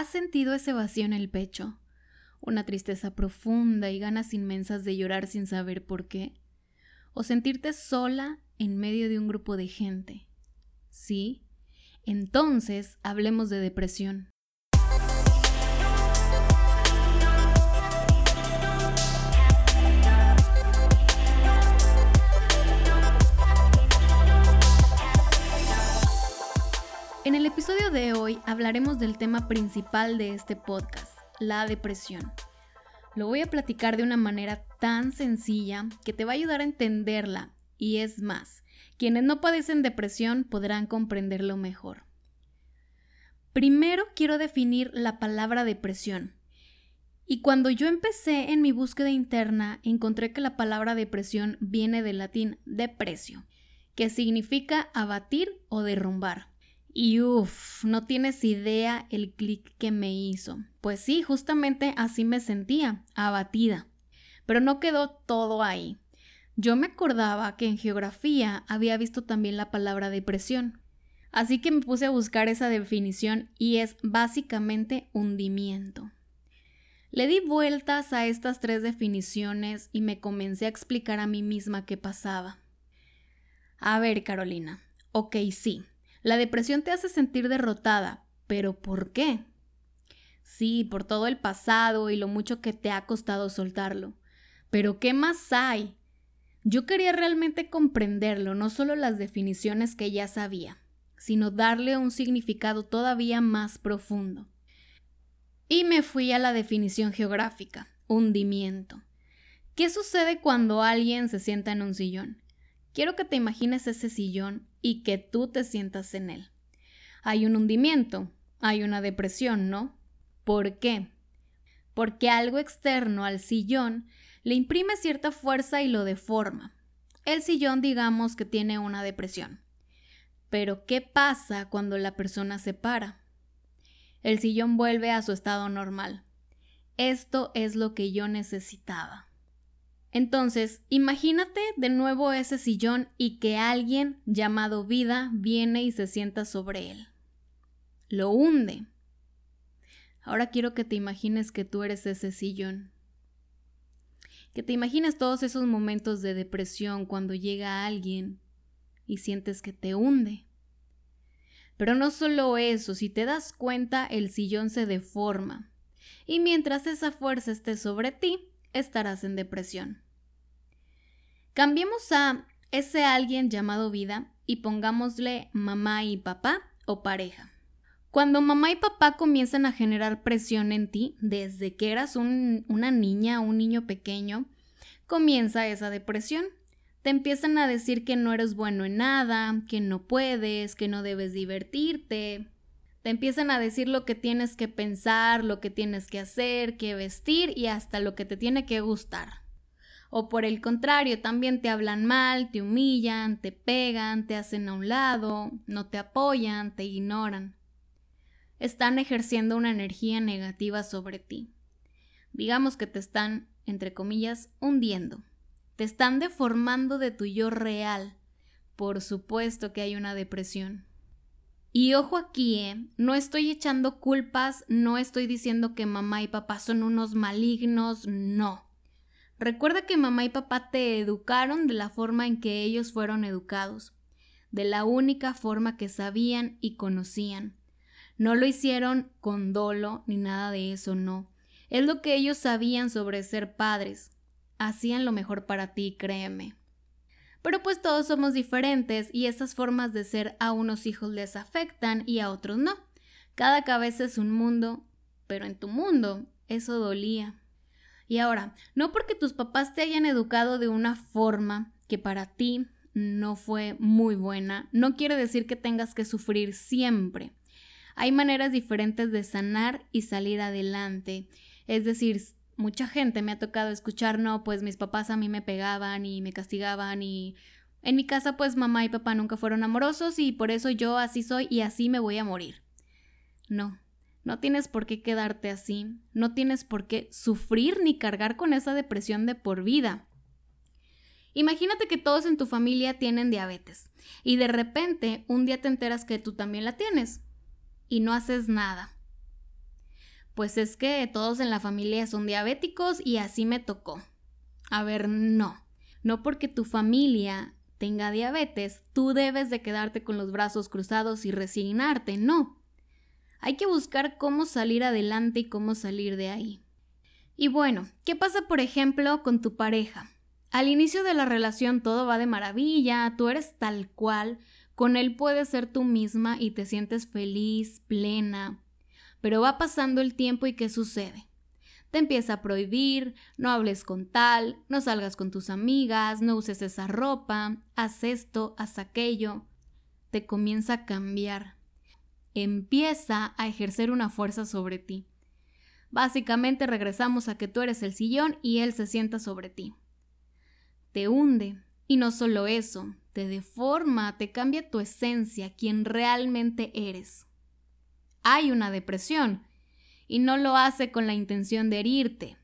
¿Has sentido ese vacío en el pecho? Una tristeza profunda y ganas inmensas de llorar sin saber por qué. O sentirte sola en medio de un grupo de gente. ¿Sí? Entonces hablemos de depresión. Hoy hablaremos del tema principal de este podcast, la depresión. Lo voy a platicar de una manera tan sencilla que te va a ayudar a entenderla y es más, quienes no padecen depresión podrán comprenderlo mejor. Primero quiero definir la palabra depresión. Y cuando yo empecé en mi búsqueda interna, encontré que la palabra depresión viene del latín deprecio, que significa abatir o derrumbar. Y uff, no tienes idea el clic que me hizo. Pues sí, justamente así me sentía, abatida. Pero no quedó todo ahí. Yo me acordaba que en geografía había visto también la palabra depresión. Así que me puse a buscar esa definición y es básicamente hundimiento. Le di vueltas a estas tres definiciones y me comencé a explicar a mí misma qué pasaba. A ver, Carolina, ok, sí, la depresión te hace sentir derrotada, pero ¿por qué? Sí, por todo el pasado y lo mucho que te ha costado soltarlo. Pero ¿qué más hay? Yo quería realmente comprenderlo, no solo las definiciones que ya sabía, sino darle un significado todavía más profundo. Y me fui a la definición geográfica, hundimiento. ¿Qué sucede cuando alguien se sienta en un sillón? Quiero que te imagines ese sillón y que tú te sientas en él. Hay un hundimiento, hay una depresión, ¿no? ¿Por qué? Porque algo externo al sillón le imprime cierta fuerza y lo deforma. El sillón digamos que tiene una depresión. Pero ¿qué pasa cuando la persona se para? El sillón vuelve a su estado normal. Esto es lo que yo necesitaba. Entonces, imagínate de nuevo ese sillón y que alguien llamado vida viene y se sienta sobre él. Lo hunde. Ahora quiero que te imagines que tú eres ese sillón. Que te imagines todos esos momentos de depresión cuando llega alguien y sientes que te hunde. Pero no solo eso, si te das cuenta, el sillón se deforma. Y mientras esa fuerza esté sobre ti, estarás en depresión. Cambiemos a ese alguien llamado vida y pongámosle mamá y papá o pareja. Cuando mamá y papá comienzan a generar presión en ti desde que eras una niña o un niño pequeño, comienza esa depresión. Te empiezan a decir que no eres bueno en nada, que no puedes, que no debes divertirte. Te empiezan a decir lo que tienes que pensar, lo que tienes que hacer, que vestir y hasta lo que te tiene que gustar. O por el contrario, también te hablan mal, te humillan, te pegan, te hacen a un lado, no te apoyan, te ignoran. Están ejerciendo una energía negativa sobre ti. Digamos que te están, entre comillas, hundiendo. Te están deformando de tu yo real. Por supuesto que hay una depresión. Y ojo aquí, ¿eh? no estoy echando culpas, no estoy diciendo que mamá y papá son unos malignos, no. Recuerda que mamá y papá te educaron de la forma en que ellos fueron educados, de la única forma que sabían y conocían. No lo hicieron con dolo ni nada de eso, no. Es lo que ellos sabían sobre ser padres. Hacían lo mejor para ti, créeme. Pero pues todos somos diferentes y esas formas de ser a unos hijos les afectan y a otros no. Cada cabeza es un mundo, pero en tu mundo eso dolía. Y ahora, no porque tus papás te hayan educado de una forma que para ti no fue muy buena, no quiere decir que tengas que sufrir siempre. Hay maneras diferentes de sanar y salir adelante. Es decir, mucha gente me ha tocado escuchar, no, pues mis papás a mí me pegaban y me castigaban y en mi casa pues mamá y papá nunca fueron amorosos y por eso yo así soy y así me voy a morir. No, no tienes por qué quedarte así, no tienes por qué sufrir ni cargar con esa depresión de por vida. Imagínate que todos en tu familia tienen diabetes y de repente un día te enteras que tú también la tienes y no haces nada. Pues es que todos en la familia son diabéticos y así me tocó. A ver, no. No porque tu familia tenga diabetes, tú debes de quedarte con los brazos cruzados y resignarte, no. Hay que buscar cómo salir adelante y cómo salir de ahí. Y bueno, ¿qué pasa por ejemplo con tu pareja? Al inicio de la relación todo va de maravilla, tú eres tal cual, con él puedes ser tú misma y te sientes feliz, plena. Pero va pasando el tiempo y ¿qué sucede? Te empieza a prohibir, no hables con tal, no salgas con tus amigas, no uses esa ropa, haz esto, haz aquello. Te comienza a cambiar. Empieza a ejercer una fuerza sobre ti. Básicamente regresamos a que tú eres el sillón y él se sienta sobre ti. Te hunde. Y no solo eso, te deforma, te cambia tu esencia, quien realmente eres. Hay una depresión, y no lo hace con la intención de herirte,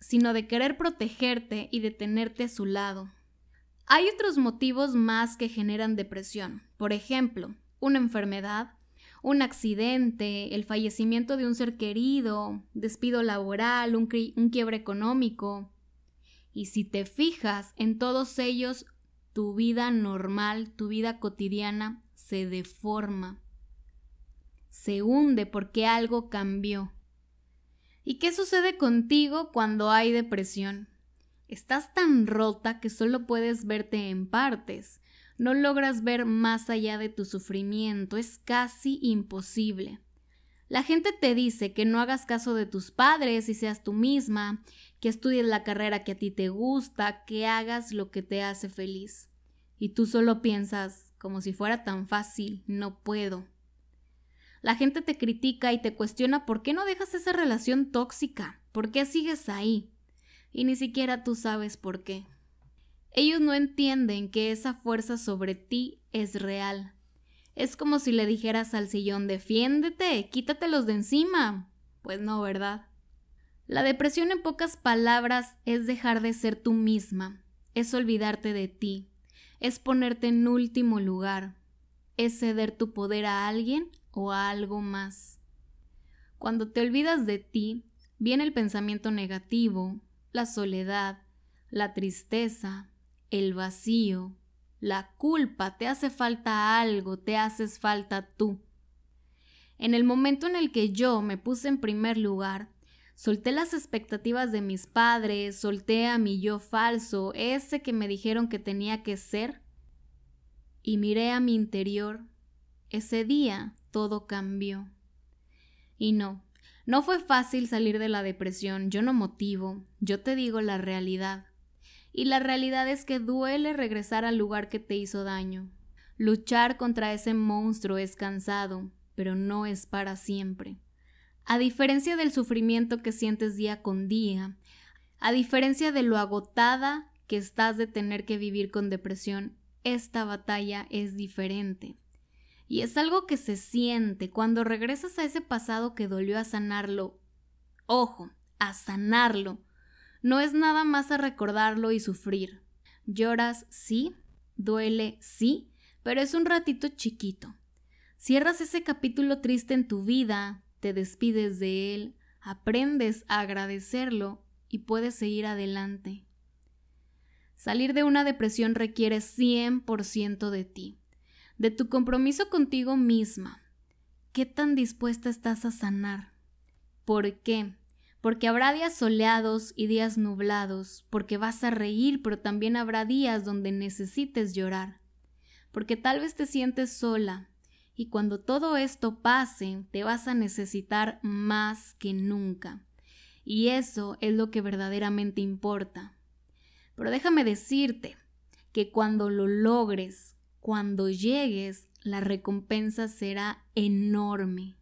sino de querer protegerte y de tenerte a su lado. Hay otros motivos más que generan depresión, por ejemplo, una enfermedad, un accidente, el fallecimiento de un ser querido, despido laboral, un, un quiebre económico. Y si te fijas en todos ellos, tu vida normal, tu vida cotidiana se deforma, se hunde porque algo cambió. ¿Y qué sucede contigo cuando hay depresión? Estás tan rota que solo puedes verte en partes no logras ver más allá de tu sufrimiento, es casi imposible. La gente te dice que no hagas caso de tus padres y seas tú misma, que estudies la carrera que a ti te gusta, que hagas lo que te hace feliz. Y tú solo piensas, como si fuera tan fácil, no puedo. La gente te critica y te cuestiona por qué no dejas esa relación tóxica, por qué sigues ahí. Y ni siquiera tú sabes por qué. Ellos no entienden que esa fuerza sobre ti es real. Es como si le dijeras al sillón defiéndete, quítatelos de encima. Pues no, ¿verdad? La depresión en pocas palabras es dejar de ser tú misma, es olvidarte de ti, es ponerte en último lugar, es ceder tu poder a alguien o algo más. Cuando te olvidas de ti, viene el pensamiento negativo, la soledad, la tristeza, el vacío, la culpa, te hace falta algo, te haces falta tú. En el momento en el que yo me puse en primer lugar, solté las expectativas de mis padres, solté a mi yo falso, ese que me dijeron que tenía que ser, y miré a mi interior, ese día todo cambió. Y no, no fue fácil salir de la depresión, yo no motivo, yo te digo la realidad y la realidad es que duele regresar al lugar que te hizo daño. Luchar contra ese monstruo es cansado, pero no es para siempre. A diferencia del sufrimiento que sientes día con día, a diferencia de lo agotada que estás de tener que vivir con depresión, esta batalla es diferente. Y es algo que se siente cuando regresas a ese pasado que dolió a sanarlo. Ojo, a sanarlo, no es nada más a recordarlo y sufrir. Lloras, sí, duele, sí, pero es un ratito chiquito. Cierras ese capítulo triste en tu vida, te despides de él, aprendes a agradecerlo y puedes seguir adelante. Salir de una depresión requiere 100% de ti, de tu compromiso contigo misma. ¿Qué tan dispuesta estás a sanar? ¿Por qué? porque habrá días soleados y días nublados, porque vas a reír, pero también habrá días donde necesites llorar, porque tal vez te sientes sola, y cuando todo esto pase, te vas a necesitar más que nunca. Y eso es lo que verdaderamente importa. Pero déjame decirte que cuando lo logres, cuando llegues, la recompensa será enorme.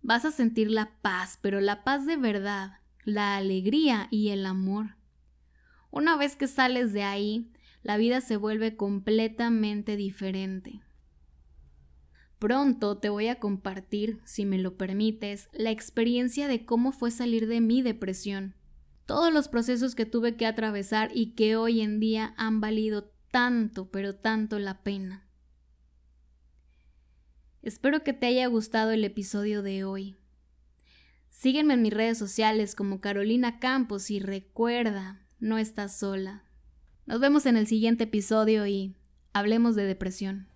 Vas a sentir la paz, pero la paz de verdad, la alegría y el amor. Una vez que sales de ahí, la vida se vuelve completamente diferente. Pronto te voy a compartir, si me lo permites, la experiencia de cómo fue salir de mi depresión, todos los procesos que tuve que atravesar y que hoy en día han valido tanto, pero tanto la pena. Espero que te haya gustado el episodio de hoy. Sígueme en mis redes sociales como Carolina Campos y recuerda, no estás sola. Nos vemos en el siguiente episodio y hablemos de depresión.